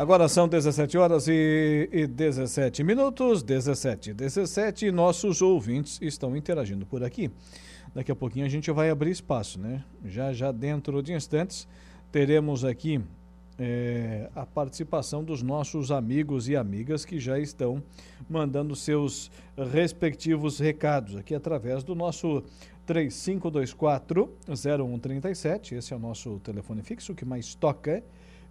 Agora são 17 horas e, e 17 minutos, 17 17, nossos ouvintes estão interagindo por aqui. Daqui a pouquinho a gente vai abrir espaço, né? Já já dentro de instantes teremos aqui é, a participação dos nossos amigos e amigas que já estão mandando seus respectivos recados aqui através do nosso 3524 0137. Esse é o nosso telefone fixo que mais toca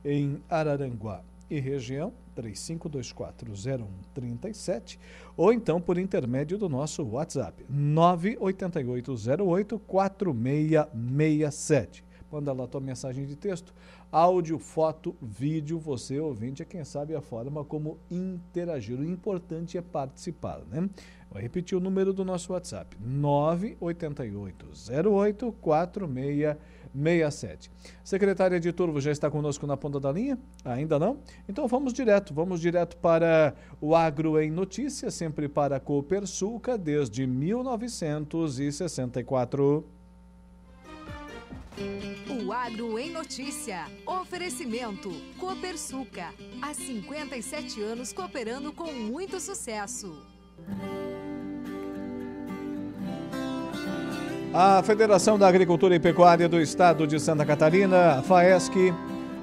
em Araranguá e região 35240137 ou então por intermédio do nosso WhatsApp 988084667. Manda lá tua mensagem de texto, áudio, foto, vídeo, você ouvinte é quem sabe a forma como interagir. O importante é participar, né? Vou repetir o número do nosso WhatsApp: 988084667. Secretária de Turvo já está conosco na ponta da linha? Ainda não? Então vamos direto, vamos direto para o Agro em Notícias, sempre para a Copersuca desde 1964. O Agro em Notícia. Oferecimento. Copersuca. Há 57 anos cooperando com muito sucesso. A Federação da Agricultura e Pecuária do Estado de Santa Catarina, a FAESC,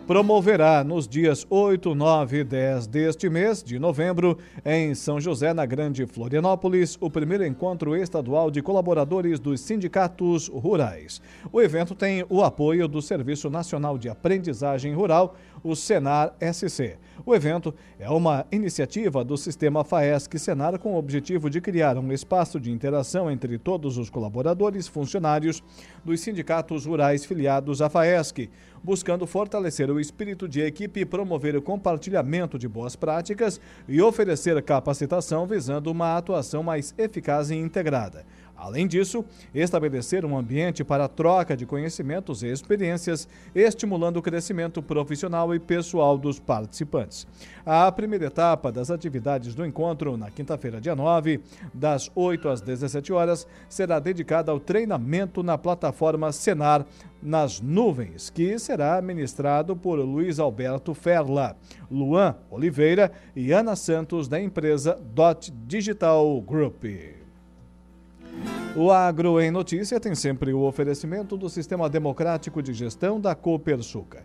promoverá nos dias 8, 9 e 10 deste mês de novembro, em São José, na Grande Florianópolis, o primeiro encontro estadual de colaboradores dos sindicatos rurais. O evento tem o apoio do Serviço Nacional de Aprendizagem Rural, o Senar SC. O evento é uma iniciativa do sistema FAESC Senar com o objetivo de criar um espaço de interação entre todos os colaboradores funcionários dos sindicatos rurais filiados à FAESC, buscando fortalecer o espírito de equipe, promover o compartilhamento de boas práticas e oferecer capacitação visando uma atuação mais eficaz e integrada. Além disso, estabelecer um ambiente para a troca de conhecimentos e experiências, estimulando o crescimento profissional e pessoal dos participantes. A primeira etapa das atividades do encontro, na quinta-feira, dia 9, das 8 às 17 horas, será dedicada ao treinamento na plataforma Senar nas nuvens, que será ministrado por Luiz Alberto Ferla, Luan Oliveira e Ana Santos, da empresa Dot Digital Group. O Agro em Notícia tem sempre o oferecimento do Sistema Democrático de Gestão da Copersuca.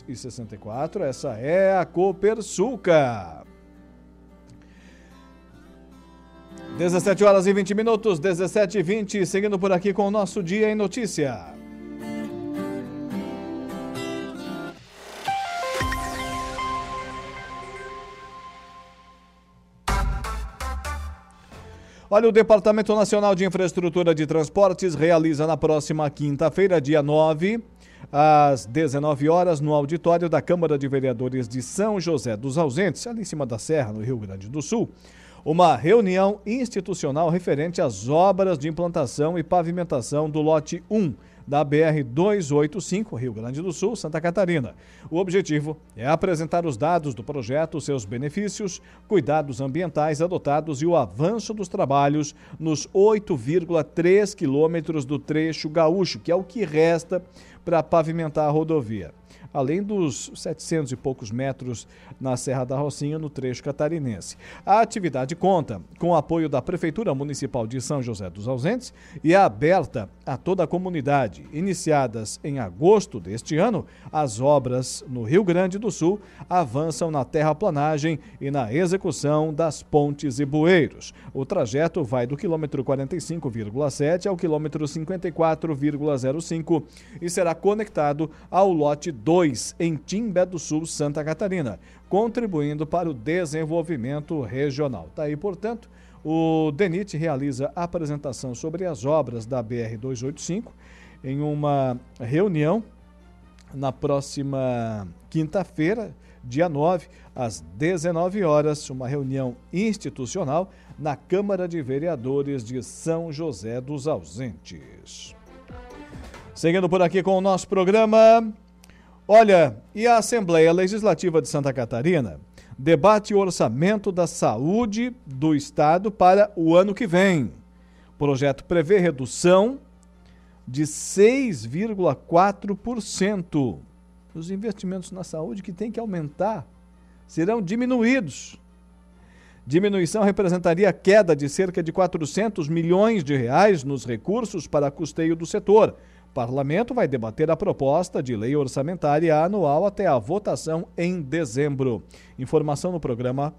1964, essa é a Copersuca. 17 horas e 20 minutos, 17 e 20, seguindo por aqui com o nosso Dia em Notícia. Olha, o Departamento Nacional de Infraestrutura de Transportes realiza na próxima quinta-feira, dia 9, às 19 horas, no auditório da Câmara de Vereadores de São José dos Ausentes, ali em cima da Serra, no Rio Grande do Sul, uma reunião institucional referente às obras de implantação e pavimentação do lote 1 da BR 285, Rio Grande do Sul, Santa Catarina. O objetivo é apresentar os dados do projeto, seus benefícios, cuidados ambientais adotados e o avanço dos trabalhos nos 8,3 quilômetros do trecho gaúcho, que é o que resta para pavimentar a rodovia além dos 700 e poucos metros na Serra da Rocinha, no trecho catarinense. A atividade conta com o apoio da Prefeitura Municipal de São José dos Ausentes e é aberta a toda a comunidade. Iniciadas em agosto deste ano, as obras no Rio Grande do Sul avançam na terraplanagem e na execução das pontes e bueiros. O trajeto vai do quilômetro 45,7 ao quilômetro 54,05 e será conectado ao lote 2 2 em Timbé do Sul, Santa Catarina, contribuindo para o desenvolvimento regional. Tá aí, portanto, o DENIT realiza apresentação sobre as obras da BR 285 em uma reunião na próxima quinta-feira, dia 9, às 19 horas, uma reunião institucional na Câmara de Vereadores de São José dos Ausentes. Seguindo por aqui com o nosso programa. Olha, e a Assembleia Legislativa de Santa Catarina debate o orçamento da saúde do Estado para o ano que vem. O projeto prevê redução de 6,4%. Os investimentos na saúde que tem que aumentar serão diminuídos. Diminuição representaria queda de cerca de 400 milhões de reais nos recursos para custeio do setor. Parlamento vai debater a proposta de lei orçamentária anual até a votação em dezembro. Informação no programa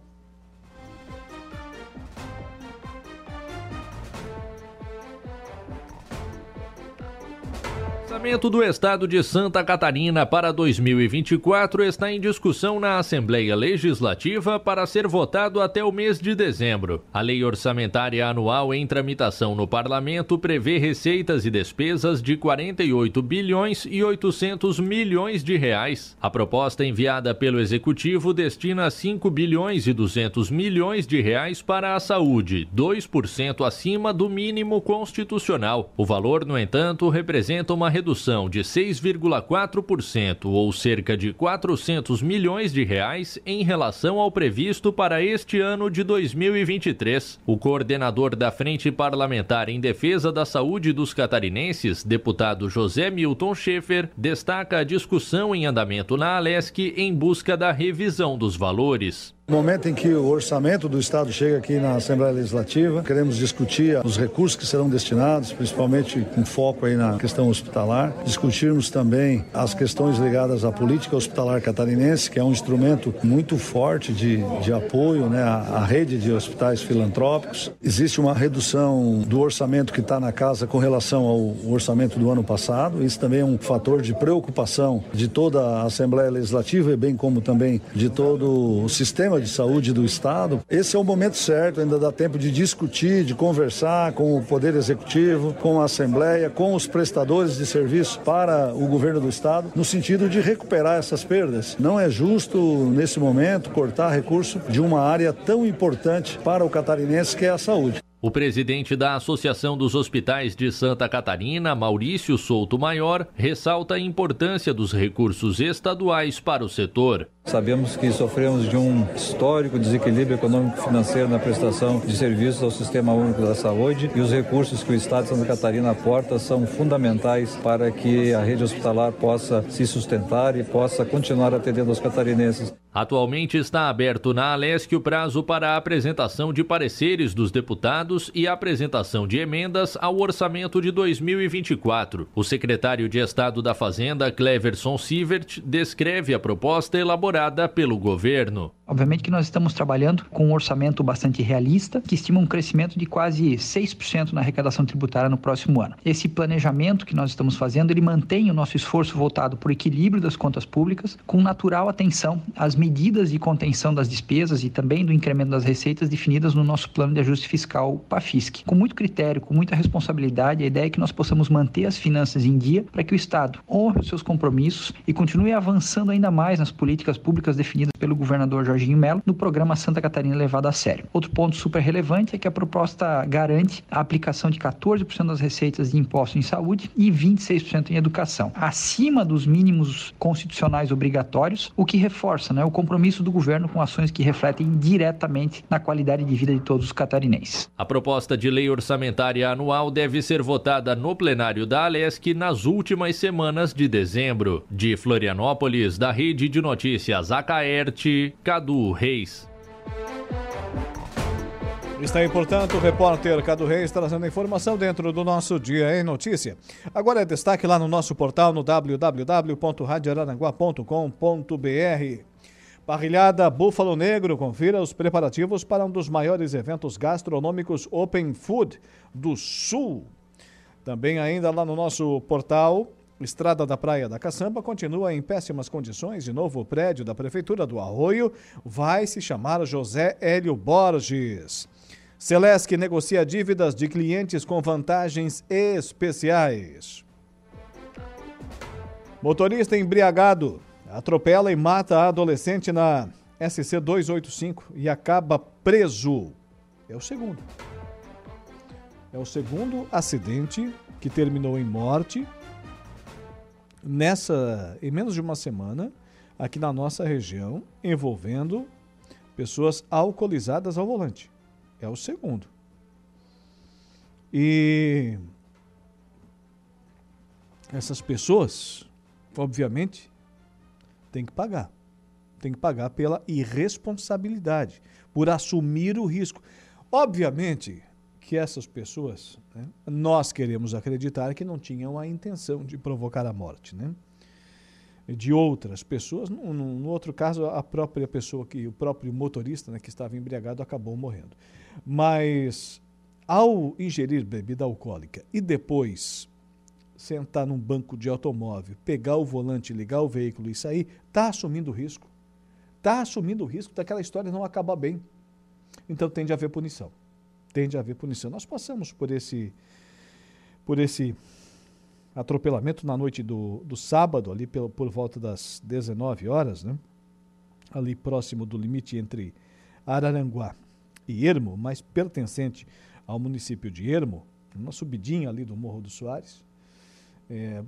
orçamento do Estado de Santa Catarina para 2024 está em discussão na Assembleia Legislativa para ser votado até o mês de dezembro. A lei orçamentária anual em tramitação no Parlamento prevê receitas e despesas de 48 bilhões e 800 milhões de reais. A proposta enviada pelo Executivo destina 5 bilhões e 200 milhões de reais para a saúde, 2% acima do mínimo constitucional. O valor, no entanto, representa uma redução redução de 6,4% ou cerca de 400 milhões de reais em relação ao previsto para este ano de 2023. O coordenador da Frente Parlamentar em Defesa da Saúde dos Catarinenses, deputado José Milton Schaefer, destaca a discussão em andamento na Alesc em busca da revisão dos valores. No momento em que o orçamento do Estado chega aqui na Assembleia Legislativa, queremos discutir os recursos que serão destinados, principalmente com foco aí na questão hospitalar. Discutirmos também as questões ligadas à política hospitalar catarinense, que é um instrumento muito forte de, de apoio né, à, à rede de hospitais filantrópicos. Existe uma redução do orçamento que está na casa com relação ao orçamento do ano passado. Isso também é um fator de preocupação de toda a Assembleia Legislativa, bem como também de todo o sistema sistema de saúde do Estado. Esse é o momento certo, ainda dá tempo de discutir, de conversar com o Poder Executivo, com a Assembleia, com os prestadores de serviço para o governo do Estado, no sentido de recuperar essas perdas. Não é justo, nesse momento, cortar recurso de uma área tão importante para o catarinense que é a saúde. O presidente da Associação dos Hospitais de Santa Catarina, Maurício Souto Maior, ressalta a importância dos recursos estaduais para o setor. Sabemos que sofremos de um histórico desequilíbrio econômico-financeiro na prestação de serviços ao Sistema Único da Saúde e os recursos que o Estado de Santa Catarina aporta são fundamentais para que a rede hospitalar possa se sustentar e possa continuar atendendo os catarinenses. Atualmente está aberto na Alesc o prazo para a apresentação de pareceres dos deputados e a apresentação de emendas ao orçamento de 2024. O secretário de Estado da Fazenda, Cleverson Sievert, descreve a proposta elaborada pelo governo. Obviamente que nós estamos trabalhando com um orçamento bastante realista, que estima um crescimento de quase 6% na arrecadação tributária no próximo ano. Esse planejamento que nós estamos fazendo, ele mantém o nosso esforço voltado para o equilíbrio das contas públicas, com natural atenção às medidas de contenção das despesas e também do incremento das receitas definidas no nosso plano de ajuste fiscal PAFISC. Com muito critério, com muita responsabilidade, a ideia é que nós possamos manter as finanças em dia para que o Estado honre os seus compromissos e continue avançando ainda mais nas políticas públicas definidas pelo governador Jorginho Melo no programa Santa Catarina levado a sério. Outro ponto super relevante é que a proposta garante a aplicação de 14% das receitas de impostos em saúde e 26% em educação, acima dos mínimos constitucionais obrigatórios, o que reforça né, o compromisso do governo com ações que refletem diretamente na qualidade de vida de todos os catarinenses. A proposta de lei orçamentária anual deve ser votada no plenário da Alesc nas últimas semanas de dezembro. De Florianópolis, da Rede de Notícias Acaerte, Cadu Reis. Está aí, portanto, o repórter Cadu Reis trazendo informação dentro do nosso Dia em Notícia. Agora é destaque lá no nosso portal no www.radioararanguá.com.br. Parrilhada Búfalo Negro, confira os preparativos para um dos maiores eventos gastronômicos Open Food do Sul. Também ainda lá no nosso portal Estrada da Praia da Caçamba continua em péssimas condições e novo prédio da Prefeitura do Arroio vai se chamar José Hélio Borges. Celesc negocia dívidas de clientes com vantagens especiais. Motorista embriagado atropela e mata a adolescente na SC 285 e acaba preso. É o segundo. É o segundo acidente que terminou em morte nessa em menos de uma semana aqui na nossa região envolvendo pessoas alcoolizadas ao volante. É o segundo. E essas pessoas, obviamente, têm que pagar. Tem que pagar pela irresponsabilidade, por assumir o risco. Obviamente que essas pessoas, né, nós queremos acreditar que não tinham a intenção de provocar a morte, né? De outras pessoas, no, no, outro caso, a própria pessoa que, o próprio motorista né, que estava embriagado acabou morrendo. Mas ao ingerir bebida alcoólica e depois sentar num banco de automóvel, pegar o volante, ligar o veículo e sair, está assumindo o risco. Está assumindo o risco daquela história não acabar bem. Então tende a haver punição. Tende a haver punição. Nós passamos por esse, por esse atropelamento na noite do, do sábado, ali por, por volta das 19 horas, né? ali próximo do limite entre Araranguá e Ermo, mas pertencente ao município de Ermo, uma subidinha ali do Morro dos Soares. É,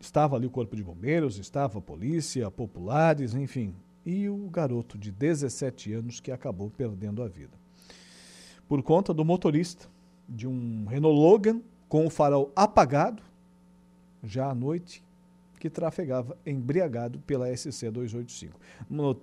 estava ali o Corpo de Bombeiros, estava a polícia, populares, enfim, e o garoto de 17 anos que acabou perdendo a vida. Por conta do motorista de um Renault Logan com o farol apagado, já à noite, que trafegava embriagado pela SC 285.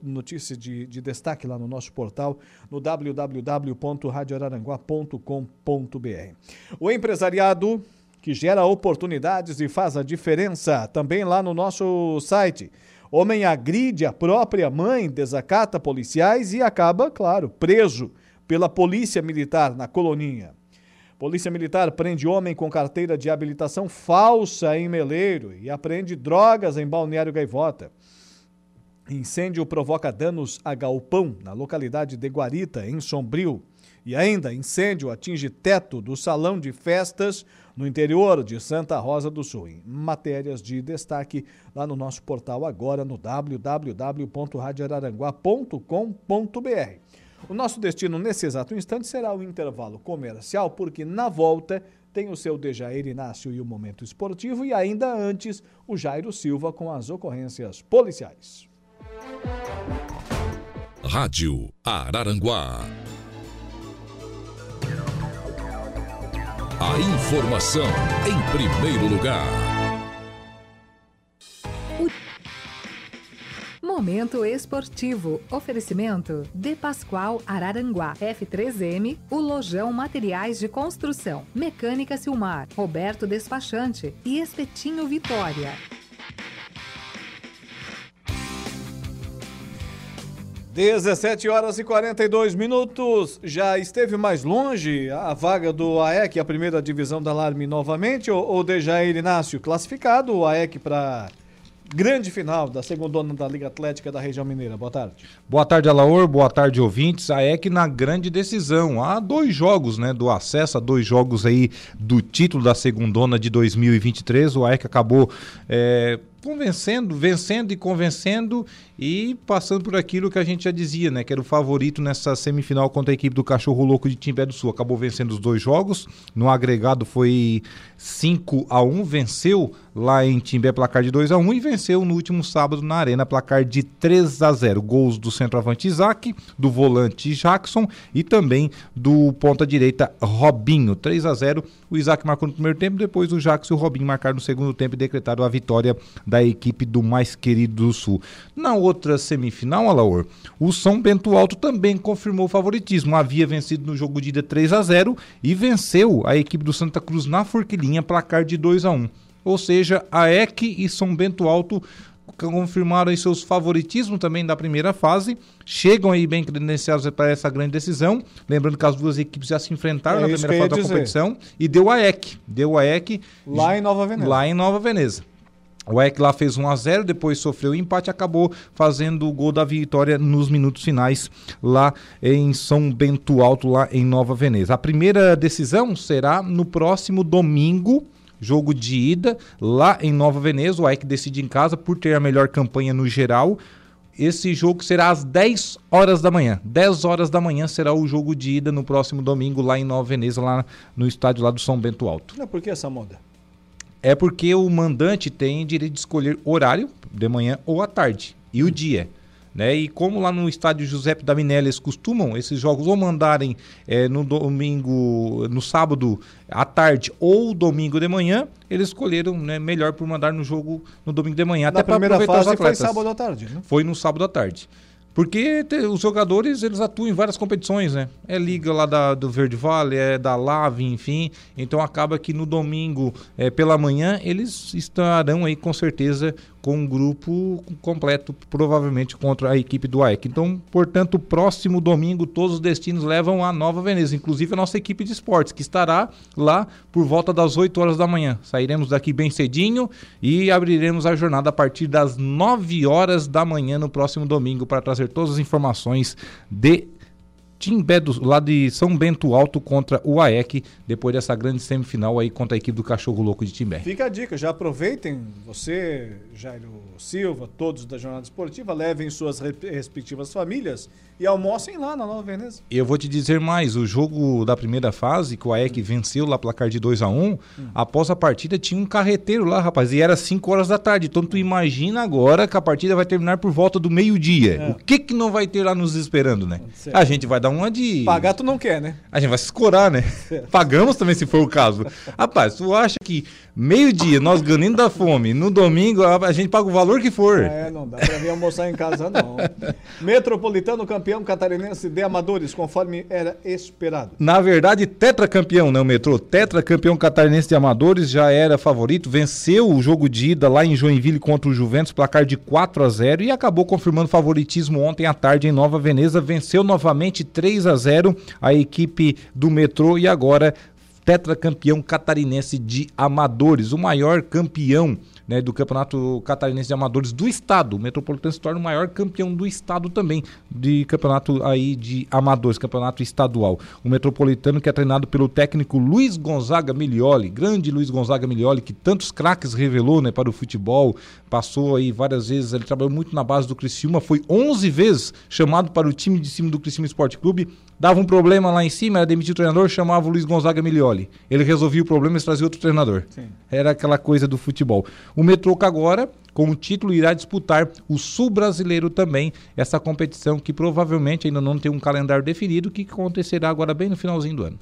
Notícia de, de destaque lá no nosso portal, no www.radioararanguá.com.br. O empresariado que gera oportunidades e faz a diferença, também lá no nosso site. Homem agride a própria mãe, desacata policiais e acaba, claro, preso pela polícia militar na coloninha. Polícia Militar prende homem com carteira de habilitação falsa em Meleiro e apreende drogas em Balneário Gaivota. Incêndio provoca danos a galpão na localidade de Guarita, em Sombrio. E ainda, incêndio atinge teto do salão de festas no interior de Santa Rosa do Sul. Em matérias de destaque lá no nosso portal agora no www.radioararanguá.com.br. O nosso destino nesse exato instante será o intervalo comercial, porque na volta tem o seu Dejair Inácio e o Momento Esportivo e ainda antes o Jairo Silva com as ocorrências policiais. Rádio Araranguá A informação em primeiro lugar. Momento esportivo. Oferecimento De Pascoal Araranguá. F3M, o Lojão Materiais de Construção. Mecânica Silmar. Roberto Despachante e Espetinho Vitória. 17 horas e 42 minutos. Já esteve mais longe a vaga do AEC, a primeira divisão da Alarme novamente, ou, ou Dejair Inácio? Classificado o AEC para grande final da segunda da Liga Atlética da região mineira. Boa tarde. Boa tarde, Alaor. Boa tarde, ouvintes. A EC na grande decisão. Há dois jogos, né, do acesso, a dois jogos aí do título da segundona de 2023. O AEC acabou é, convencendo, vencendo e convencendo e passando por aquilo que a gente já dizia, né? Que era o favorito nessa semifinal contra a equipe do Cachorro Louco de Timbé do Sul. Acabou vencendo os dois jogos. No agregado foi 5 a 1 venceu lá em Timbé placar de 2 a 1 e venceu no último sábado na Arena placar de 3 a 0. Gols do centroavante Isaac, do volante Jackson e também do ponta direita Robinho. 3 a 0. O Isaac marcou no primeiro tempo, depois o Jackson e o Robinho marcaram no segundo tempo e decretaram a vitória da equipe do mais querido do Sul. Na outra semifinal, Alaor, o São Bento Alto também confirmou o favoritismo. Havia vencido no jogo de ida 3 a 0 e venceu a equipe do Santa Cruz na Forquilinha, placar de 2 a 1. Ou seja, a EC e São Bento Alto confirmaram seus favoritismos também da primeira fase, chegam aí bem credenciados para essa grande decisão, lembrando que as duas equipes já se enfrentaram é na primeira fase da dizer. competição e deu a EC, deu a EC lá em Nova Veneza. Lá em Nova Veneza. O EC lá fez 1 a 0 depois sofreu o empate acabou fazendo o gol da vitória nos minutos finais lá em São Bento Alto, lá em Nova Veneza. A primeira decisão será no próximo domingo, jogo de ida lá em Nova Veneza. O AEC decide em casa por ter a melhor campanha no geral. Esse jogo será às 10 horas da manhã. 10 horas da manhã será o jogo de ida no próximo domingo lá em Nova Veneza, lá no estádio lá do São Bento Alto. Não, por que essa moda? É porque o mandante tem direito de escolher horário de manhã ou à tarde e o dia. Né? E como lá no estádio Giuseppe da Minelli eles costumam esses jogos ou mandarem é, no domingo, no sábado à tarde ou domingo de manhã, eles escolheram né, melhor por mandar no jogo no domingo de manhã. Na até para primeira fase foi sábado à tarde, né? Foi no sábado à tarde. Porque te- os jogadores, eles atuam em várias competições, né? É liga lá da, do Verde Vale, é da Lave, enfim. Então acaba que no domingo, é, pela manhã, eles estarão aí com certeza com um grupo completo, provavelmente contra a equipe do AEC. Então, portanto, próximo domingo, todos os destinos levam a Nova Veneza, inclusive a nossa equipe de esportes, que estará lá por volta das 8 horas da manhã. Sairemos daqui bem cedinho e abriremos a jornada a partir das 9 horas da manhã no próximo domingo para trazer todas as informações de Timbé do, lá de São Bento Alto contra o AEC, depois dessa grande semifinal aí contra a equipe do Cachorro Louco de Timbé. Fica a dica, já aproveitem, você, Jairo Silva, todos da Jornada Esportiva, levem suas re- respectivas famílias e almocem lá na Nova Veneza. Eu vou te dizer mais, o jogo da primeira fase, que o AEC venceu lá placar de 2 a 1 após a partida tinha um carreteiro lá, rapaz, e era 5 horas da tarde. Então tu imagina agora que a partida vai terminar por volta do meio-dia. É. O que que não vai ter lá nos esperando, né? Certo. A gente vai dar uma de... Pagar tu não quer, né? A gente vai se escorar, né? Pagamos também se for o caso. Rapaz, tu acha que meio-dia, nós ganhando da fome, no domingo a gente paga o valor que for? É, não dá pra vir almoçar em casa, não. Metropolitano campeão catarinense de amadores, conforme era esperado. Na verdade, tetracampeão, né, o metrô? Tetracampeão catarinense de amadores já era favorito, venceu o jogo de ida lá em Joinville contra o Juventus, placar de 4 a 0 e acabou confirmando favoritismo ontem à tarde em Nova Veneza, venceu novamente 3 a 0 a equipe do metrô e agora tetracampeão catarinense de amadores, o maior campeão né, do Campeonato Catarinense de Amadores do Estado. O Metropolitano se torna o maior campeão do Estado também, de campeonato aí de amadores, campeonato estadual. O Metropolitano que é treinado pelo técnico Luiz Gonzaga Milioli, grande Luiz Gonzaga Milioli, que tantos craques revelou né, para o futebol, passou aí várias vezes, ele trabalhou muito na base do Criciúma, foi 11 vezes chamado para o time de cima do Criciúma Esporte Clube, dava um problema lá em cima, era demitir o treinador, chamava o Luiz Gonzaga Milioli. Ele resolvia o problema e trazia outro treinador. Era aquela coisa do futebol. O Metroca agora, com o título, irá disputar o Sul Brasileiro também, essa competição que provavelmente ainda não tem um calendário definido, que acontecerá agora bem no finalzinho do ano.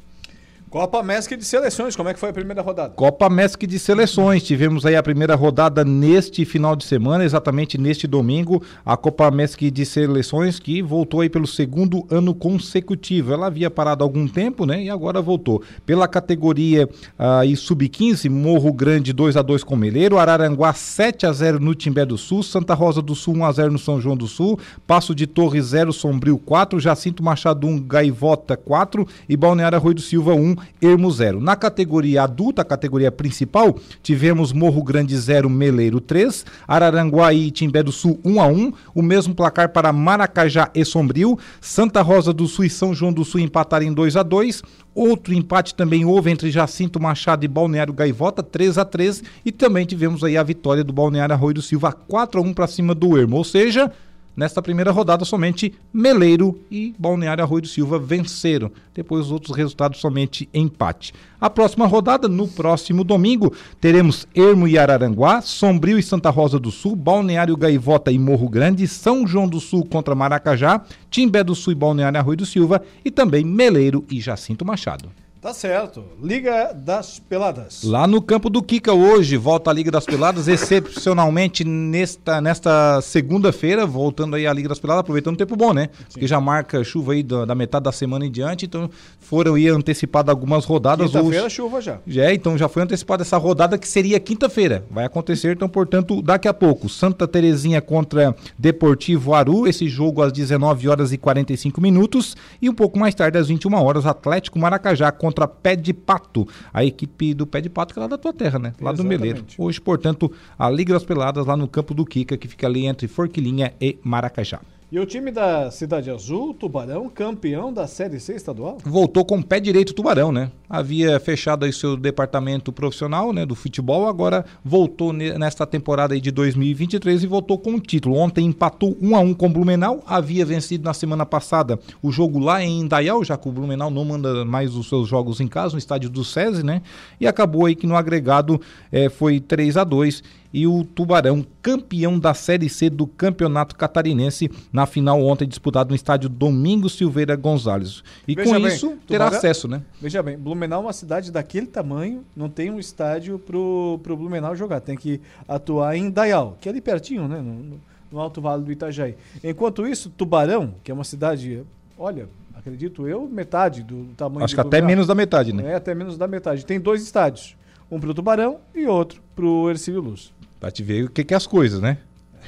Copa Mesc de Seleções, como é que foi a primeira rodada? Copa Mesc de Seleções. Tivemos aí a primeira rodada neste final de semana, exatamente neste domingo, a Copa Mesc de Seleções que voltou aí pelo segundo ano consecutivo. Ela havia parado há algum tempo, né? E agora voltou. Pela categoria aí sub-15, Morro Grande 2 a 2 com Meleiro, Araranguá 7 a 0 no Timbé do Sul, Santa Rosa do Sul 1 a 0 no São João do Sul, Passo de Torre 0 Sombrio 4, Jacinto Machado 1 Gaivota 4 e Balneário Arroio do Silva 1 Ermo 0. Na categoria adulta, a categoria principal, tivemos Morro Grande 0, Meleiro 3, Araranguá e Timbé do Sul 1 a 1, o mesmo placar para Maracajá e Sombrio, Santa Rosa do Sul e São João do Sul empataram em 2 a 2. Outro empate também houve entre Jacinto Machado e Balneário Gaivota, 3 a 3 e também tivemos aí a vitória do Balneário Arroio do Silva 4 a 1 para cima do Ermo, ou seja, Nesta primeira rodada, somente Meleiro e Balneário Arroio do Silva venceram. Depois, os outros resultados somente empate. A próxima rodada, no próximo domingo, teremos Ermo e Araranguá, Sombrio e Santa Rosa do Sul, Balneário Gaivota e Morro Grande, São João do Sul contra Maracajá, Timbé do Sul e Balneário Arroio do Silva e também Meleiro e Jacinto Machado. Tá certo. Liga das Peladas. Lá no campo do Kika hoje, volta a Liga das Peladas, excepcionalmente nesta, nesta segunda-feira, voltando aí à Liga das Peladas, aproveitando o tempo bom, né? Porque já marca chuva aí da, da metade da semana em diante, então foram aí antecipadas algumas rodadas. Quinta-feira, chuva já. Já, é, então já foi antecipada essa rodada que seria quinta-feira. Vai acontecer, então, portanto, daqui a pouco. Santa Terezinha contra Deportivo Aru, esse jogo às 19 horas e 45 minutos. E um pouco mais tarde, às 21 horas, Atlético Maracajá contra Pé de Pato. A equipe do Pé de Pato, que é lá da tua terra, né? Lá do Exatamente. Meleiro. Hoje, portanto, a Liga das Peladas lá no campo do Kika, que fica ali entre Forquilinha e Maracajá. E o time da Cidade Azul, Tubarão, campeão da Série C estadual? voltou com o pé direito o Tubarão, né? havia fechado aí seu departamento profissional, né, do futebol, agora voltou nesta temporada aí de 2023 e voltou com o título. Ontem empatou 1 a 1 com o Blumenau, havia vencido na semana passada o jogo lá em Indaial, já que o Blumenau não manda mais os seus jogos em casa, no estádio do SESI, né? E acabou aí que no agregado é, foi 3 a 2 e o Tubarão, campeão da Série C do Campeonato Catarinense, na final ontem disputada no estádio Domingos Silveira Gonzalez. E Veja com bem, isso terá Tubarão, acesso, né? Veja bem, Blumenau é uma cidade daquele tamanho, não tem um estádio pro, pro Blumenau jogar, tem que atuar em Dayal, que é ali pertinho, né? No, no Alto Vale do Itajaí. Enquanto isso, Tubarão, que é uma cidade, olha, acredito eu, metade do tamanho Acho que até menos da metade, né? É, até menos da metade. Tem dois estádios. Um para o Tubarão e outro para o Ercílio Luz. Pra te ver o que, que é as coisas, né?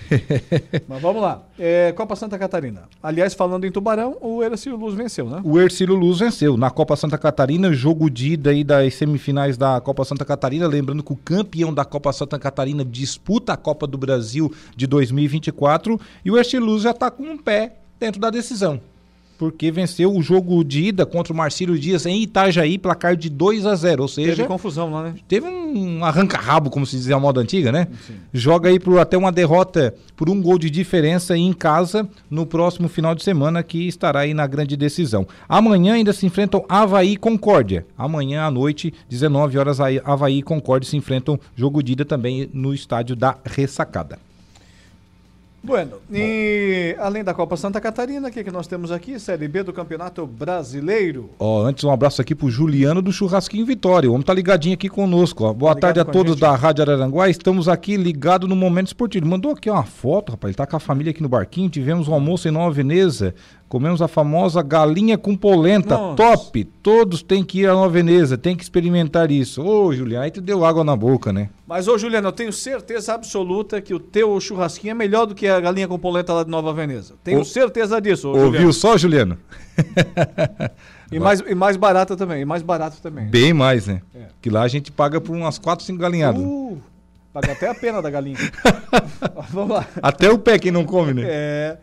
Mas vamos lá. É, Copa Santa Catarina. Aliás, falando em Tubarão, o Ercílio Luz venceu, né? O Ercílio Luz venceu. Na Copa Santa Catarina, jogo de ida aí das semifinais da Copa Santa Catarina. Lembrando que o campeão da Copa Santa Catarina disputa a Copa do Brasil de 2024. E o Ercílio Luz já está com um pé dentro da decisão porque venceu o jogo de ida contra o Marcílio Dias em Itajaí, placar de 2 a 0 ou seja... Teve confusão lá, né? Teve um arranca-rabo, como se dizia a moda antiga, né? Sim. Joga aí por até uma derrota por um gol de diferença em casa no próximo final de semana, que estará aí na grande decisão. Amanhã ainda se enfrentam Havaí e Concórdia. Amanhã à noite, 19 horas, Havaí e Concórdia se enfrentam jogo de ida também no estádio da Ressacada. Bueno, e além da Copa Santa Catarina, o que, que nós temos aqui? Série B do Campeonato Brasileiro. Ó, antes um abraço aqui pro Juliano do Churrasquinho Vitória. O homem tá ligadinho aqui conosco. Ó. Boa tá tarde a todos a da Rádio Araranguá. Estamos aqui ligados no Momento Esportivo. Mandou aqui uma foto, rapaz. Ele tá com a família aqui no barquinho. Tivemos um almoço em Nova Veneza. Comemos a famosa galinha com polenta. Nossa. Top! Todos têm que ir a Nova Veneza, tem que experimentar isso. Ô, Juliano, aí tu deu água na boca, né? Mas, ô, Juliano, eu tenho certeza absoluta que o teu churrasquinho é melhor do que a galinha com polenta lá de Nova Veneza. Tenho certeza disso, ô, Ouviu Juliano. só, Juliano? e, mais, e mais barata também, e mais barato também. Bem mais, né? É. Que lá a gente paga por umas 4, 5 galinhadas. Uh, paga até a pena da galinha. Vamos lá. Até o pé quem não come, né? É.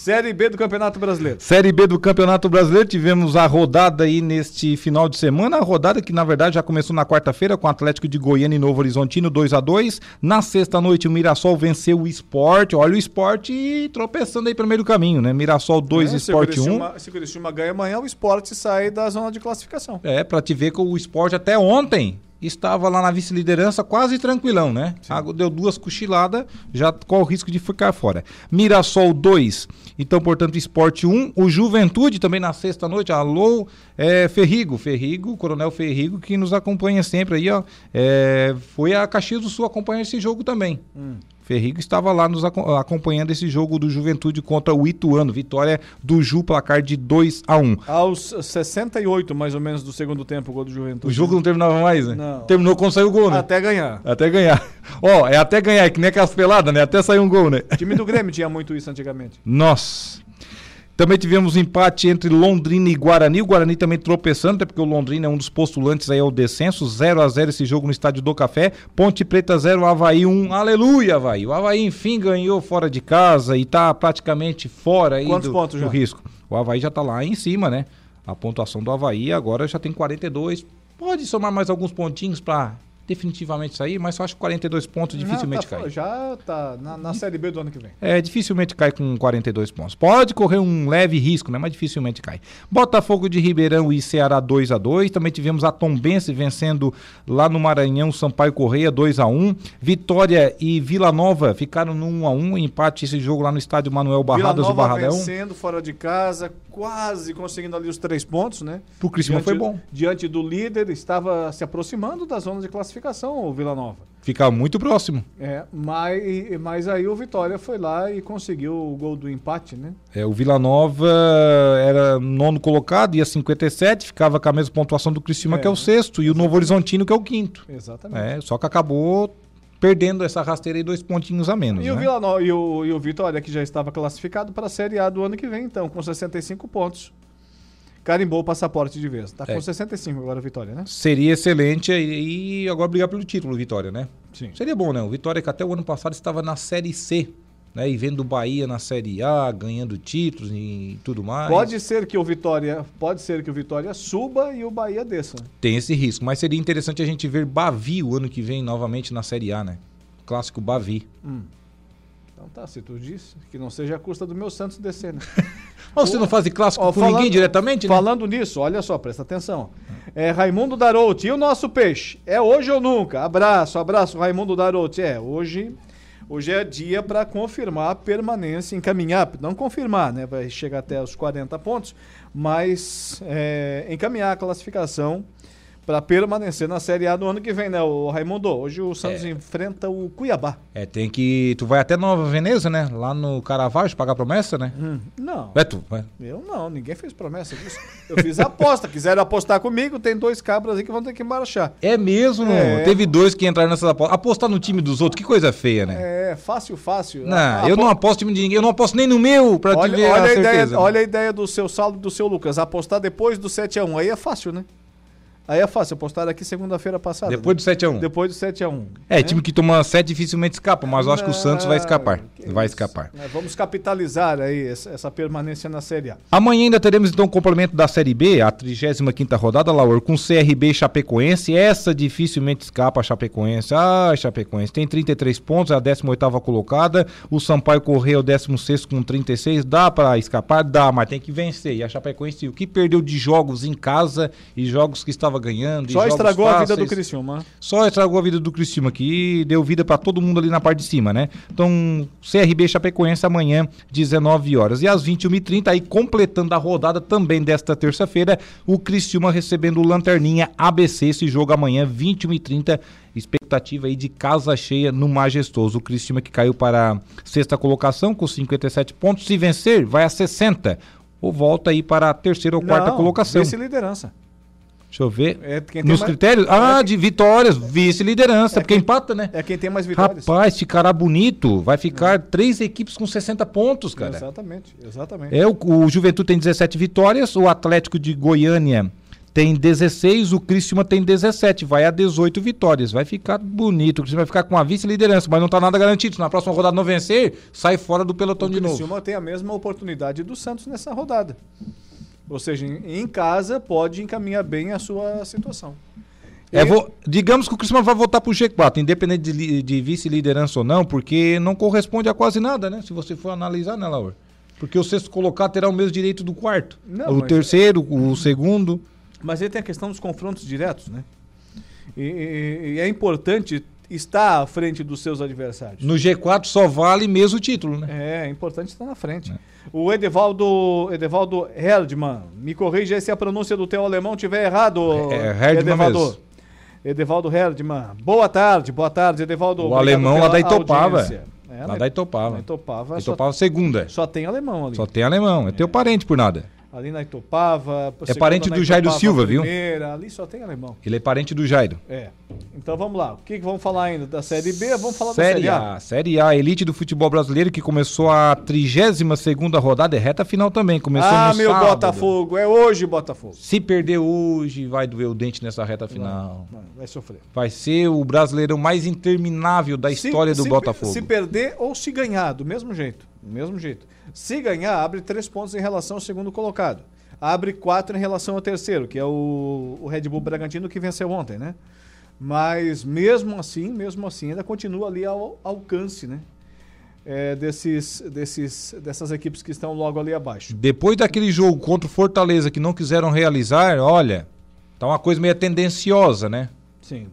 Série B do Campeonato Brasileiro. Série B do Campeonato Brasileiro, tivemos a rodada aí neste final de semana, a rodada que na verdade já começou na quarta-feira com o Atlético de Goiânia e Novo Horizontino 2 a 2 Na sexta noite o Mirassol venceu o Esporte, olha o Esporte tropeçando aí pelo meio do caminho, né? Mirassol 2, é, Esporte 1. Um. Se o Criciúma ganha amanhã, o Esporte sai da zona de classificação. É, pra te ver que o Esporte até ontem estava lá na vice-liderança quase tranquilão, né? Sim. Deu duas cochiladas, já com o risco de ficar fora. Mirassol 2, então, portanto, Esporte 1. O Juventude também na sexta noite, alô, é, Ferrigo, Ferrigo, Coronel Ferrigo, que nos acompanha sempre aí, ó. É, foi a Caxias do Sul acompanhar esse jogo também. Hum. Ferrigo estava lá nos acompanhando esse jogo do Juventude contra o Ituano. Vitória do Ju, placar de 2 a 1 Aos 68, mais ou menos, do segundo tempo, o gol do Juventude. O jogo não terminava mais, né? Não. Terminou quando saiu o gol, né? Até ganhar. Até ganhar. Ó, oh, é até ganhar, é que nem aquelas peladas, né? Até sair um gol, né? O time do Grêmio tinha muito isso antigamente. Nossa. Também tivemos empate entre Londrina e Guarani. O Guarani também tropeçando, até porque o Londrina é um dos postulantes aí ao descenso. 0 a 0 esse jogo no Estádio do Café. Ponte Preta 0, Havaí 1. Aleluia, Havaí. O Havaí, enfim, ganhou fora de casa e está praticamente fora aí Quantos do, pontos do risco. O Havaí já está lá em cima, né? A pontuação do Havaí agora já tem 42. Pode somar mais alguns pontinhos para definitivamente sair, mas eu acho que 42 pontos dificilmente tá, cai. Já tá na, na, Série B do ano que vem. É, dificilmente cai com 42 pontos. Pode correr um leve risco, né? Mas dificilmente cai. Botafogo de Ribeirão e Ceará 2 a 2 Também tivemos a Tombense vencendo lá no Maranhão, Sampaio Correia 2 a 1 Vitória e Vila Nova ficaram no 1 a 1 Empate esse jogo lá no estádio Manuel Barradas do Barradão. vencendo fora de casa, quase conseguindo ali os três pontos, né? Pro Criciúma foi bom. Diante do líder, estava se aproximando da zona de classificação, o Vila Nova. Fica muito próximo. É, mas, mas aí o Vitória foi lá e conseguiu o gol do empate, né? É, o Vila Nova era nono colocado, ia 57, ficava com a mesma pontuação do Criciúma, é, que é o sexto, e o Novo Horizontino, que é o quinto. Exatamente. É, só que acabou perdendo essa rasteira e dois pontinhos a menos. E, né? o, Vila no... e, o, e o Vitória, que já estava classificado para a Série A do ano que vem, então, com 65 pontos. Carimbou o passaporte de vez. É. com 65 agora, Vitória, né? Seria excelente e agora brigar pelo título, Vitória, né? Sim. Seria bom, né? O Vitória que até o ano passado estava na Série C né? E vendo o Bahia na Série A, ganhando títulos e tudo mais. Pode ser que o Vitória, pode ser que o Vitória suba e o Bahia desça. Tem esse risco, mas seria interessante a gente ver Bavi o ano que vem novamente na Série A, né? Clássico Bavi. Hum. Então tá, se tu disse, que não seja a custa do meu Santos descer, né? Mas você não faz clássico Ó, com falando- ninguém diretamente, né? Falando nisso, olha só, presta atenção. É, Raimundo Darouti, e o nosso peixe? É hoje ou nunca? Abraço, abraço, Raimundo Darouti. É, hoje, hoje é dia para confirmar a permanência, encaminhar, não confirmar, né? Vai chegar até os 40 pontos, mas é, encaminhar a classificação para permanecer na Série A no ano que vem, né, o Raimundo? Hoje o Santos enfrenta o Cuiabá. É, tem que. Tu vai até Nova Veneza, né? Lá no Caravaggio pagar promessa, né? Hum, não. É tu, vai. Eu não, ninguém fez promessa disso. Eu fiz a aposta. Quiseram apostar comigo, tem dois cabras aí que vão ter que marchar. É mesmo? É. Teve dois que entraram nessas apostas. Apostar no time dos outros, que coisa feia, né? É, fácil, fácil. Não, eu não aposto time de ninguém, eu não aposto nem no meu, pra olha, te ver olha a a ideia, certeza. olha a ideia do seu saldo do seu Lucas. Apostar depois do 7x1. Aí é fácil, né? Aí é fácil. Apostaram aqui segunda-feira passada. Depois do 7x1. Depois do 7x1. É, né? time que toma 7 dificilmente escapa, mas eu acho que o Santos vai escapar. Vai isso. escapar. É, Vamos capitalizar aí essa, permanência na Série A. Amanhã ainda teremos então o complemento da Série B, a 35ª rodada, Laur, com CRB e Chapecoense. Essa dificilmente escapa a Chapecoense. Ah, Chapecoense tem 33 pontos, é a 18ª colocada. O Sampaio Correia é o 16º com 36. Dá pra escapar? Dá, mas tem que vencer. E a Chapecoense, o que perdeu de jogos em casa e jogos que estava ganhando. Só estragou a vida do fáceis. Criciúma. Só estragou a vida do Criciúma aqui e deu vida pra todo mundo ali na parte de cima, né? Então, CRB Chapecoense amanhã, 19 horas. E às 21h30, aí completando a rodada também desta terça-feira, o Criciúma recebendo o Lanterninha ABC, esse jogo amanhã, 21h30. Expectativa aí de casa cheia no Majestoso. O Criciúma que caiu para a sexta colocação com 57 pontos. Se vencer, vai a 60. Ou volta aí para a terceira ou quarta Não, colocação. Vice-liderança. Deixa eu ver. É Nos mais- critérios? Ah, é de vitórias, vice-liderança, É porque quem- empata, né? É quem tem mais vitórias. Rapaz, ficará bonito. Vai ficar três equipes com 60 pontos, cara. Exatamente, exatamente. É, o, o Juventude tem 17 vitórias, o Atlético de Goiânia tem 16, o Criciúma tem 17, vai a 18 vitórias. Vai ficar bonito, o Criciúma vai ficar com a vice-liderança, mas não tá nada garantido. Se na próxima rodada não vencer, sai fora do pelotão o de novo. Criciúma tem a mesma oportunidade do Santos nessa rodada. Ou seja, em, em casa pode encaminhar bem a sua situação. É, E- vo- digamos que o Criciúma vai voltar pro G4, independente de, de vice-liderança ou não, porque não corresponde a quase nada, né? Se você for analisar, né, Laura? Porque o sexto colocado terá o mesmo direito do quarto. Não, o mas- terceiro, o segundo. Mas aí tem a questão dos confrontos diretos, né? E, e- e é importante estar à frente dos seus adversários. No G4 só vale mesmo o título, né? É, é importante estar na frente. O Edevaldo, Edevaldo Herdman, me corrija se a pronúncia do teu alemão estiver errado. É, é mesmo. Edevaldo Herdman. Boa tarde, boa tarde, Edevaldo. O alemão lá da Itopava. audiência. É, Lá da Itopava. Na Itopava, só, Itopava segunda. só tem alemão ali. Só tem alemão. É teu parente por nada. Ali na Itopava. É parente do Jairo Silva, viu? primeira, Ali só tem alemão. Ele é parente do Jairo. É. Então vamos lá. O que, que vamos falar ainda? Da Série B? Vamos falar Série da Série A. A. Série A, elite do futebol brasileiro que começou a 32 rodada, é reta final também. Começou Ah, meu sábado. Botafogo. É hoje, Botafogo. Se perder hoje, vai doer o dente nessa reta final. Não, vai sofrer. Vai ser o brasileirão mais interminável da Se- história do se- Botafogo. Se perder ou se ganhar, do mesmo jeito. Do mesmo jeito. Se ganhar, abre três pontos em relação ao segundo colocado. Abre quatro em relação ao terceiro, que é o, o Red Bull Bragantino que venceu ontem, né? Mas mesmo assim, mesmo assim, ainda continua ali ao alcance, né? É, desses, desses, dessas equipes que estão logo ali abaixo. Depois daquele jogo contra o Fortaleza que não quiseram realizar, olha, tá uma coisa meio tendenciosa, né? Sim.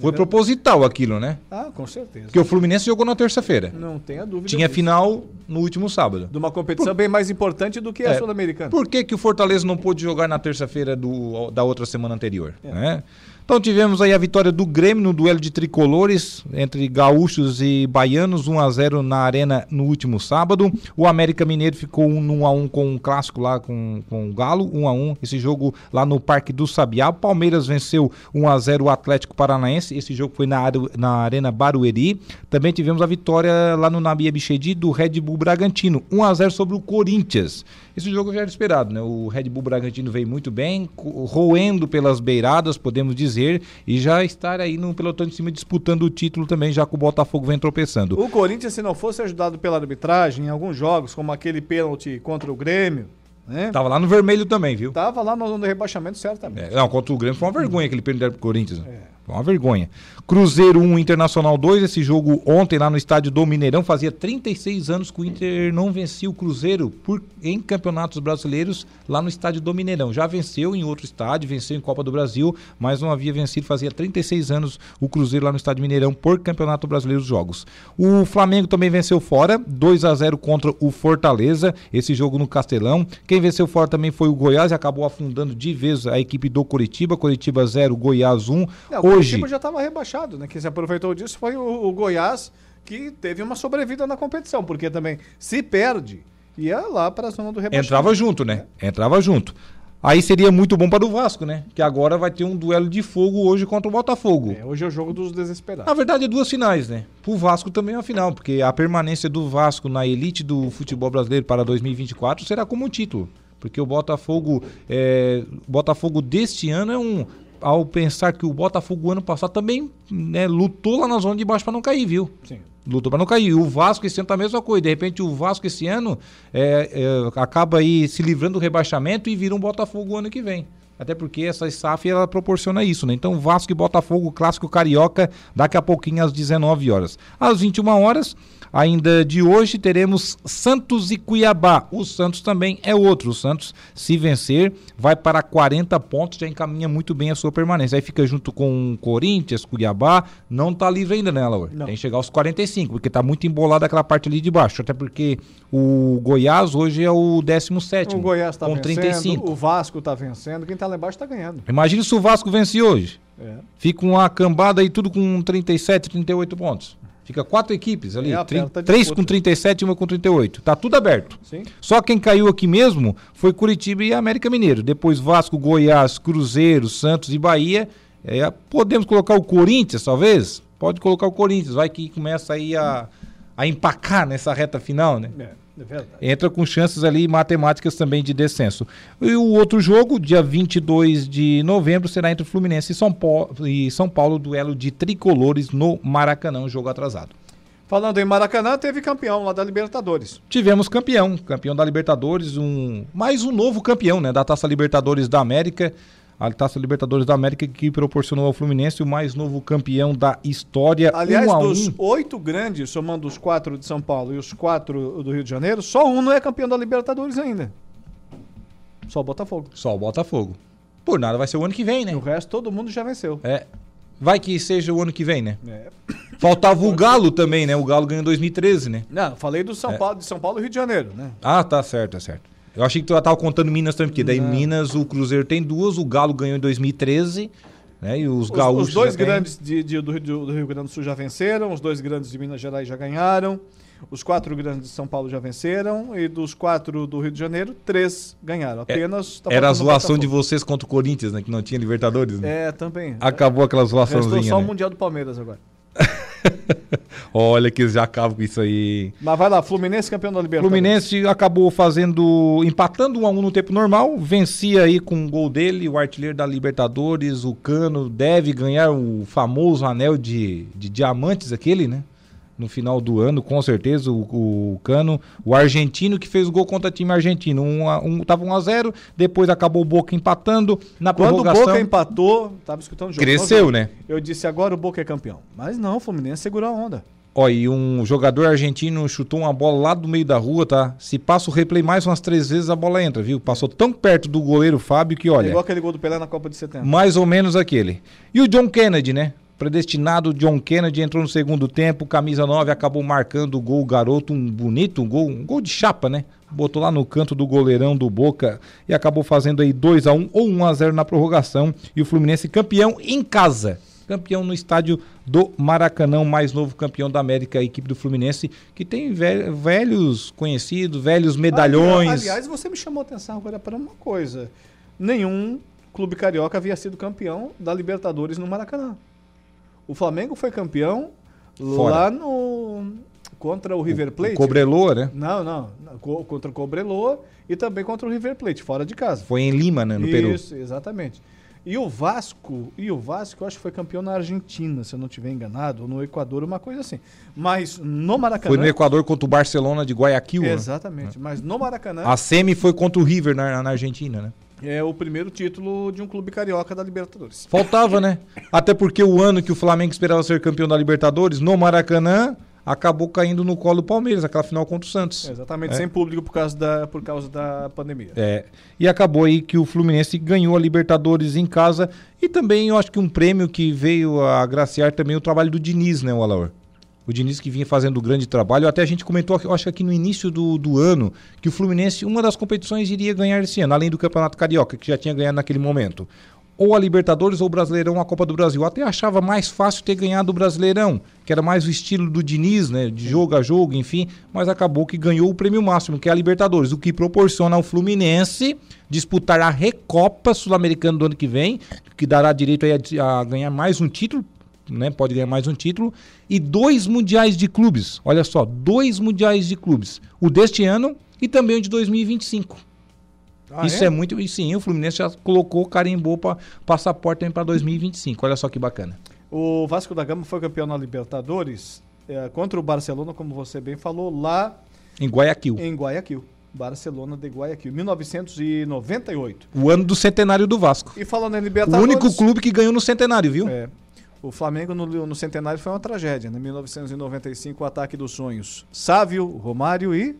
Foi proposital aquilo, né? Ah, com certeza. Porque o Fluminense jogou na terça-feira. Não tenha dúvida. Tinha disso. final no último sábado. De uma competição bem mais importante do que a É. Sul-Americana. Por que, que o Fortaleza não pôde jogar na terça-feira da outra semana anterior? É. né? Então tivemos aí a vitória do Grêmio no duelo de tricolores entre gaúchos e baianos, 1 a 0 na arena no último sábado. O América Mineiro ficou 1 a 1 com um clássico lá com, com o Galo, 1 a 1 esse jogo lá no Parque do Sabiá. O Palmeiras venceu 1 a 0 o Atlético Paranaense. Esse jogo foi na, na Arena Barueri. Também tivemos a vitória lá no Nabi Abichedi do Red Bull Bragantino. 1 a 0 sobre o Corinthians. Esse jogo já era esperado, né? O Red Bull Bragantino veio muito bem, roendo pelas beiradas, podemos dizer, e já estar aí no pelotão de cima disputando o título também, já que o Botafogo vem tropeçando. O Corinthians, se não fosse ajudado pela arbitragem em alguns jogos, como aquele pênalti contra o Grêmio, né? Tava lá no vermelho também, viu? Tava lá no, no rebaixamento, certamente. É, não, contra o Grêmio foi uma vergonha aquele pênalti pro Corinthians. É. Foi uma vergonha. Cruzeiro 1, Internacional 2. Esse jogo ontem lá no estádio do Mineirão. Fazia 36 anos que o Inter não vencia o Cruzeiro por, em campeonatos brasileiros lá no estádio do Mineirão. Já venceu em outro estádio, venceu em Copa do Brasil, mas não havia vencido. Fazia 36 anos o Cruzeiro lá no estádio Mineirão por campeonato brasileiro dos jogos. O Flamengo também venceu fora, 2 a 0 contra o Fortaleza. Esse jogo no Castelão. Quem venceu fora também foi o Goiás e acabou afundando de vez a equipe do Curitiba. Curitiba 0, Goiás 1. Não, hoje. O já estava rebaixado, né? Quem se aproveitou disso foi o, o, Goiás, que teve uma sobrevida na competição, porque também se perde, ia lá para a zona do rebaixamento. Entrava junto, né? É. Entrava junto. Aí seria muito bom para o Vasco, né? Que agora vai ter um duelo de fogo hoje contra o Botafogo. É, hoje é o jogo dos desesperados. Na verdade, é duas finais, né? Pro Vasco também é a final, porque a permanência do Vasco na elite do futebol brasileiro para 2024 será como um título. Porque o Botafogo, é, Botafogo deste ano é um ao pensar que o Botafogo ano passado também né, lutou lá na zona de baixo para não cair, viu? Sim. Lutou para não cair. O Vasco esse ano tá a mesma coisa. De repente o Vasco esse ano é, é, acaba aí se livrando do rebaixamento e vira um Botafogo ano que vem. Até porque essa SAF ela proporciona isso, né? Então Vasco e Botafogo, clássico carioca, daqui a pouquinho às 19 horas. Às 21 horas, Ainda de hoje teremos Santos e Cuiabá. O Santos também é outro. O Santos, se vencer, vai para 40 pontos, já encaminha muito bem a sua permanência. Aí fica junto com Corinthians, Cuiabá. Não está livre ainda, né, Laura? Tem que chegar aos 45, porque está muito embolado aquela parte ali de baixo. Até porque o Goiás hoje é o 17. O Goiás está vencendo, 35. o Vasco está vencendo, quem está lá embaixo está ganhando. Imagina se o Vasco vence hoje. É. Fica uma cambada aí tudo com 37, 38 pontos. Fica quatro equipes ali, é, três com 37 e uma com 38. Tá tudo aberto. Sim. Só quem caiu aqui mesmo foi Curitiba e América Mineiro. Depois Vasco, Goiás, Cruzeiro, Santos e Bahia. É, podemos colocar o Corinthians, talvez? Pode colocar o Corinthians, vai que começa aí a, a empacar nessa reta final, né? É. É Entra com chances ali matemáticas também de descenso. E o outro jogo, dia 22 de novembro, será entre Fluminense e São Paulo, e São Paulo duelo de tricolores no Maracanã, jogo atrasado. Falando em Maracanã, teve campeão lá da Libertadores. Tivemos campeão, campeão da Libertadores, um mais um novo campeão, né, da Taça Libertadores da América a Taça Libertadores da América que proporcionou ao Fluminense o mais novo campeão da história. Aliás, um dos um. oito grandes, somando os quatro de São Paulo e os quatro do Rio de Janeiro, só um não é campeão da Libertadores ainda. Só o Botafogo. Só o Botafogo. Por nada vai ser o ano que vem, né? O resto todo mundo já venceu. É. Vai que seja o ano que vem, né? É. Faltava o Galo também, né? O Galo ganhou em 2013, né? Não, falei do São é. Paulo, de São Paulo e Rio de Janeiro, né? Ah, tá certo, tá certo. Eu achei que tu estava contando Minas também, porque daí Não. Minas o Cruzeiro tem duas, o Galo ganhou em 2013. Né? E os, os gaúchos. Os dois grandes de, de, do, do, Rio Grande do Sul já venceram, os dois grandes de Minas Gerais já ganharam, os quatro grandes de São Paulo já venceram, e dos quatro do Rio de Janeiro, três ganharam. É, Apenas. É, era a zoação de vocês contra o Corinthians, né? Que não tinha Libertadores. Né? É, também. Acabou aquela zoaçãozinha. Restou só né? o Mundial do Palmeiras agora. Olha que eles já acabam com isso aí. Mas vai lá, Fluminense campeão da Libertadores. Fluminense acabou fazendo, empatando um a um no tempo normal, vencia aí com o gol dele, o artilheiro da Libertadores, o Cano deve ganhar o famoso anel de, de diamantes aquele, né? No final do ano, com certeza, o, o Cano, o argentino que fez o gol contra o time argentino. Um, um, tava 1 a 0 depois acabou o Boca empatando. Na Quando prorrogação, o Boca empatou, tava escutando o jogo. Cresceu, né? Eu disse, agora o Boca é campeão. Mas não, o Fluminense segurou a onda. Ó, e um jogador argentino chutou uma bola lá do meio da rua, tá? Se passa o replay mais umas três vezes, a bola entra, viu? Passou tão perto do goleiro Fábio que, olha. É igual aquele gol do Pelé na Copa de Setembro. Mais ou menos aquele. E o John Kennedy, né? Predestinado John Kennedy entrou no segundo tempo, camisa 9 acabou marcando o gol garoto, um bonito um gol, um gol de chapa, né? Botou lá no canto do goleirão do Boca e acabou fazendo aí 2 a 1 ou 1 a 0 na prorrogação e o Fluminense campeão em casa. Campeão no estádio do Maracanã, mais novo campeão da América, a equipe do Fluminense, que tem velhos conhecidos, velhos medalhões. Aliás, aliás, você me chamou a atenção agora para uma coisa. Nenhum clube carioca havia sido campeão da Libertadores no Maracanã. O Flamengo foi campeão Fora. lá no contra o River Plate. O Cobreloa, né? Não, não, co- contra o Cobreloa e também contra o River Plate, fora de casa. Foi em Lima, né? No Peru. Isso, exatamente. E o Vasco, e o Vasco, eu acho que foi campeão na Argentina, se eu não estiver enganado, ou no Equador, uma coisa assim. Mas no Maracanã. Foi no Equador contra o Barcelona de Guayaquil. né? Exatamente. Mas no Maracanã A semi foi contra o River na, na Argentina, né? É o primeiro título de um clube carioca da Libertadores. Faltava, né? Até porque o ano que o Flamengo esperava ser campeão da Libertadores, no Maracanã, acabou caindo no colo do Palmeiras, aquela final contra o Santos. Exatamente, É. sem público por causa da, por causa da pandemia. É, e acabou aí que o Fluminense ganhou a Libertadores em casa e também eu acho que um prêmio que veio a agraciar também o trabalho do Diniz, né, o Alaor? O Diniz que vinha fazendo um grande trabalho. Até a gente comentou, eu acho que aqui no início do, do ano, que o Fluminense, uma das competições, iria ganhar esse ano, além do Campeonato Carioca, que já tinha ganhado naquele momento. Ou a Libertadores ou o Brasileirão, a Copa do Brasil. Eu até achava mais fácil ter ganhado o Brasileirão, que era mais o estilo do Diniz, né? De jogo a jogo, enfim. Mas acabou que ganhou o prêmio máximo, que é a Libertadores, o que proporciona ao Fluminense disputar a Recopa Sul-Americana do ano que vem, que dará direito a, a ganhar mais um título, né? Pode ganhar mais um título. E dois mundiais de clubes. Olha só, dois mundiais de clubes. O deste ano e também o de 2025. Ah, Isso é? muito. E sim, o Fluminense já colocou, carimbou para passaporte também para 2025. Olha só que bacana. O Vasco da Gama foi campeão na Libertadores é, contra o Barcelona, como você bem falou, lá Em Guayaquil. em Guayaquil. Barcelona de Guayaquil, 1998. O ano do centenário do Vasco. E falando em O Libertadores... único clube que ganhou no centenário, viu? É. O Flamengo no, no centenário foi uma tragédia, né? 1995, o ataque dos sonhos. Sávio, Romário e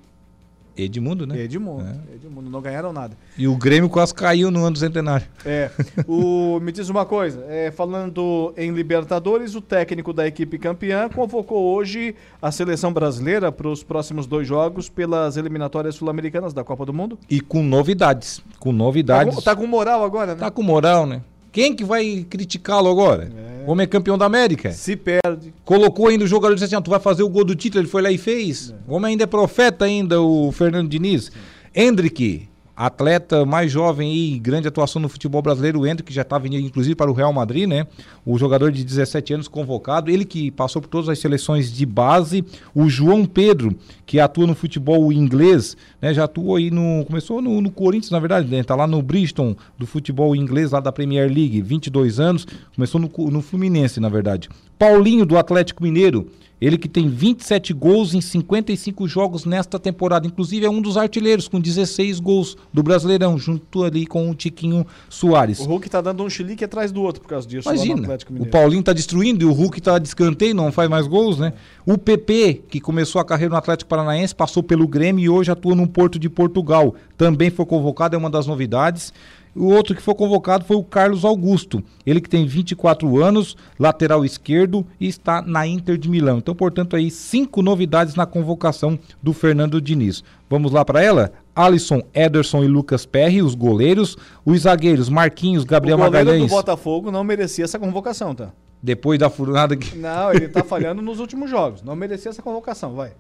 Edmundo, né? Edmundo. Edmundo, não ganharam nada. E o Grêmio quase caiu no ano do centenário. É. O, me diz uma coisa, é, falando em Libertadores, o técnico da equipe campeã convocou hoje a seleção brasileira para os próximos dois jogos pelas eliminatórias sul-americanas da Copa do Mundo. E com novidades. Com Tá novidades. com, tá com moral agora, né? Tá com moral, né? Quem que vai criticá-lo agora? O homem é campeão da América. Se perde. Colocou ainda o jogador e disse assim: "Ah, tu vai fazer o gol do título, ele foi lá e fez. O homem ainda é profeta ainda, o Fernando Diniz. Hendrick, atleta mais jovem e grande atuação no futebol brasileiro, o Hendrick já estava indo inclusive para o Real Madrid, né? O jogador de 17 anos convocado, ele que passou por todas as seleções de base, o João Pedro, que atua no futebol inglês, né? Já atuou aí no começou no, no Corinthians, na verdade, né? Tá lá no Bristol do futebol inglês lá da Premier League, 22 anos, começou no, no Fluminense, na verdade. Paulinho do Atlético Mineiro, ele que tem 27 gols em 55 jogos nesta temporada. Inclusive é um dos artilheiros com 16 gols do Brasileirão, junto ali com o Tiquinho Soares. O Hulk tá dando um chilique atrás do outro por causa disso Imagina, o. Paulinho tá destruindo e o Hulk tá de escanteio, não faz mais gols, né? O PP, que começou a carreira no Atlético Paranaense, passou pelo Grêmio e hoje atua no Porto de Portugal. Também foi convocado, é uma das novidades. O outro que foi convocado foi o Carlos Augusto. Ele que tem 24 anos, lateral esquerdo e está na Inter de Milão. Então, portanto, aí cinco novidades na convocação do Fernando Diniz. Vamos lá para ela? Alisson, Ederson e Lucas Perry, os goleiros. Os zagueiros, Marquinhos, Gabriel o goleiro Magalhães. do Botafogo não merecia essa convocação, tá? Depois da furada que. Não, ele tá falhando nos últimos jogos. Não merecia essa convocação, vai.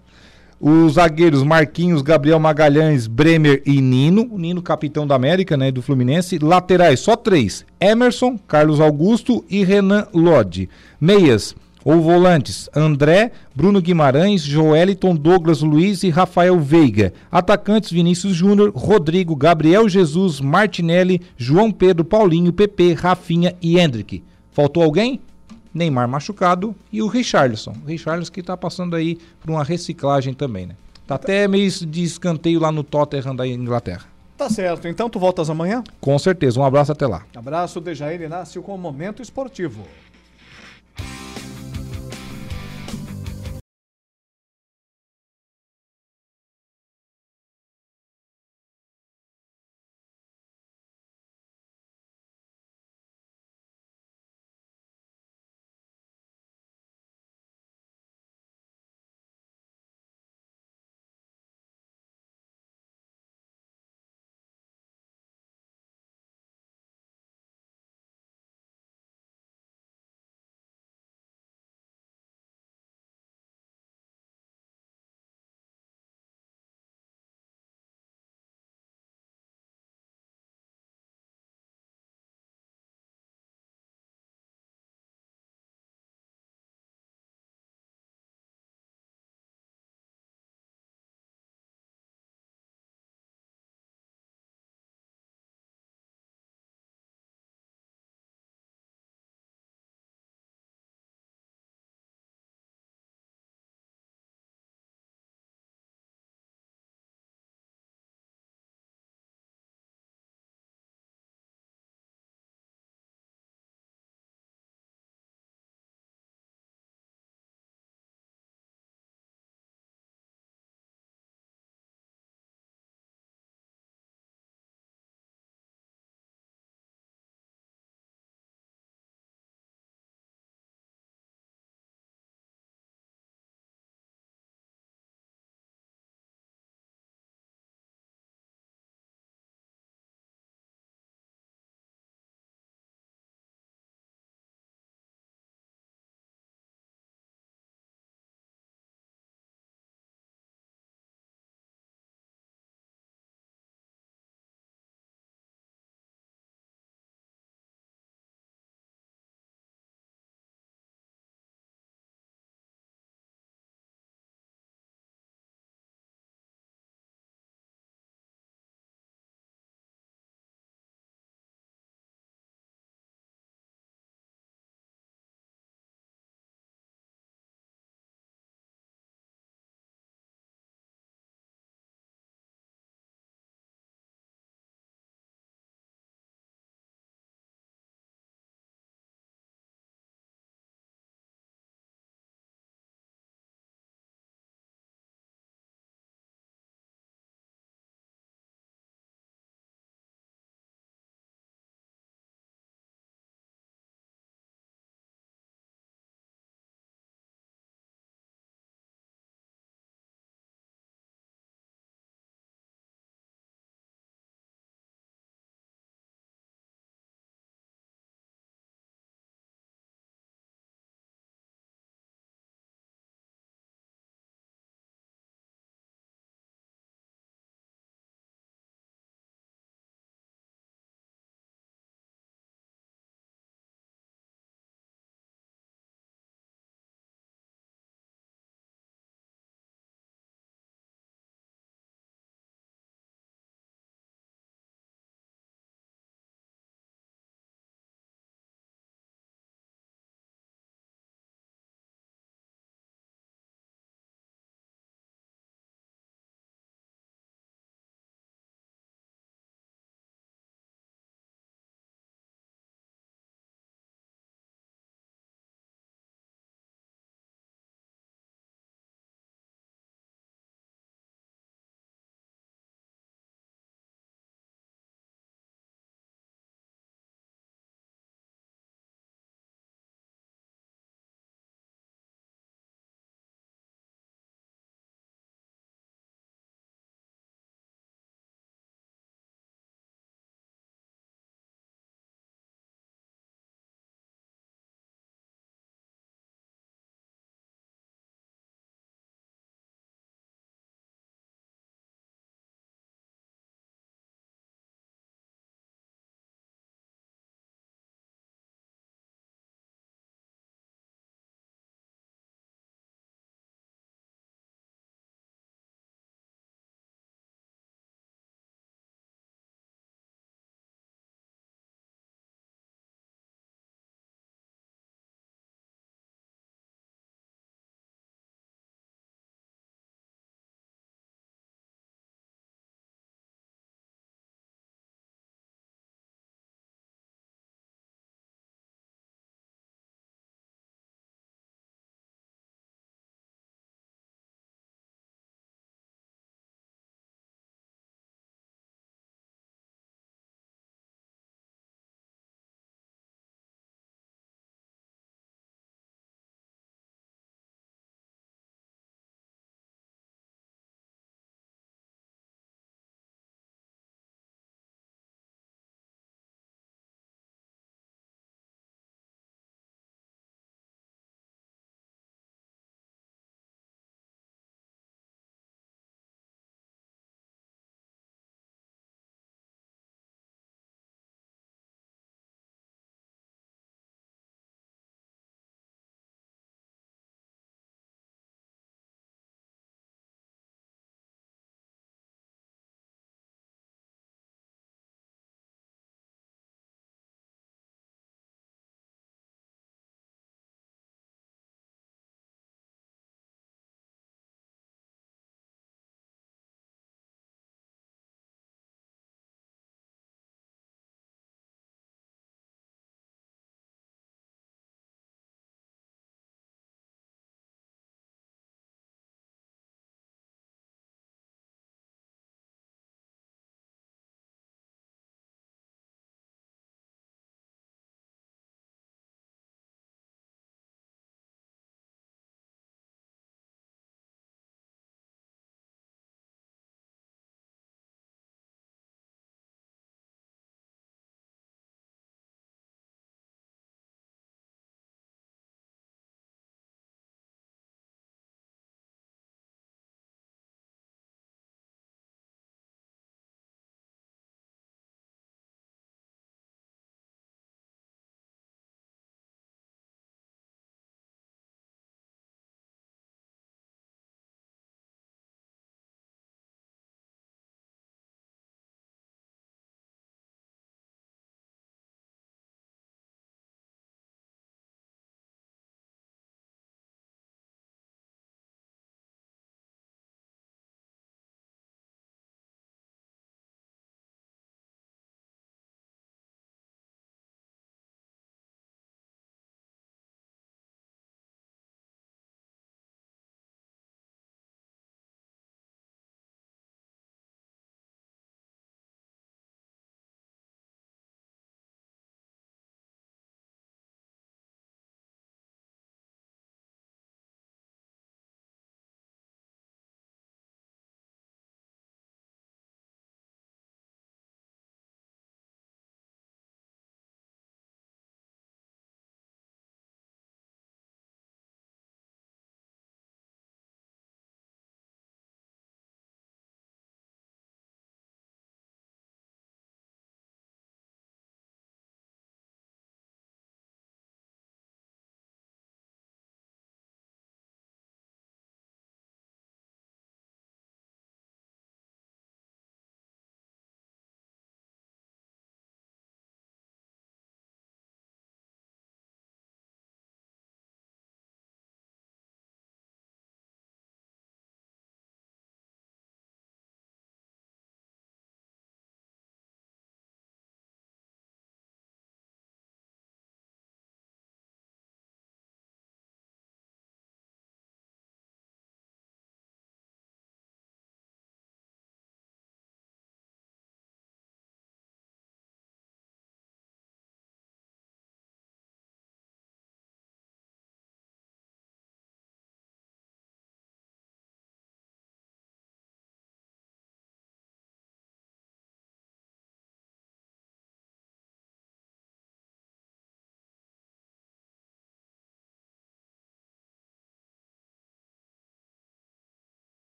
Os zagueiros Marquinhos, Gabriel Magalhães, Bremer e Nino. O Nino, capitão da América, né? Do Fluminense. Laterais, só três: Emerson, Carlos Augusto e Renan Lodge. Meias ou volantes: André, Bruno Guimarães, Joeliton, Douglas Luiz e Rafael Veiga. Atacantes: Vinícius Júnior, Rodrigo, Gabriel Jesus, Martinelli, João Pedro, Paulinho, PP, Rafinha e Hendrick. Faltou alguém? Neymar machucado e o Richarlison. O Richarlison que tá passando aí por uma reciclagem também, né? Tá até meio de escanteio lá no Tottenham da Inglaterra. Tá certo. Então tu voltas amanhã? Com certeza. Um abraço até lá. Abraço, Dejair Inácio com o Momento Esportivo.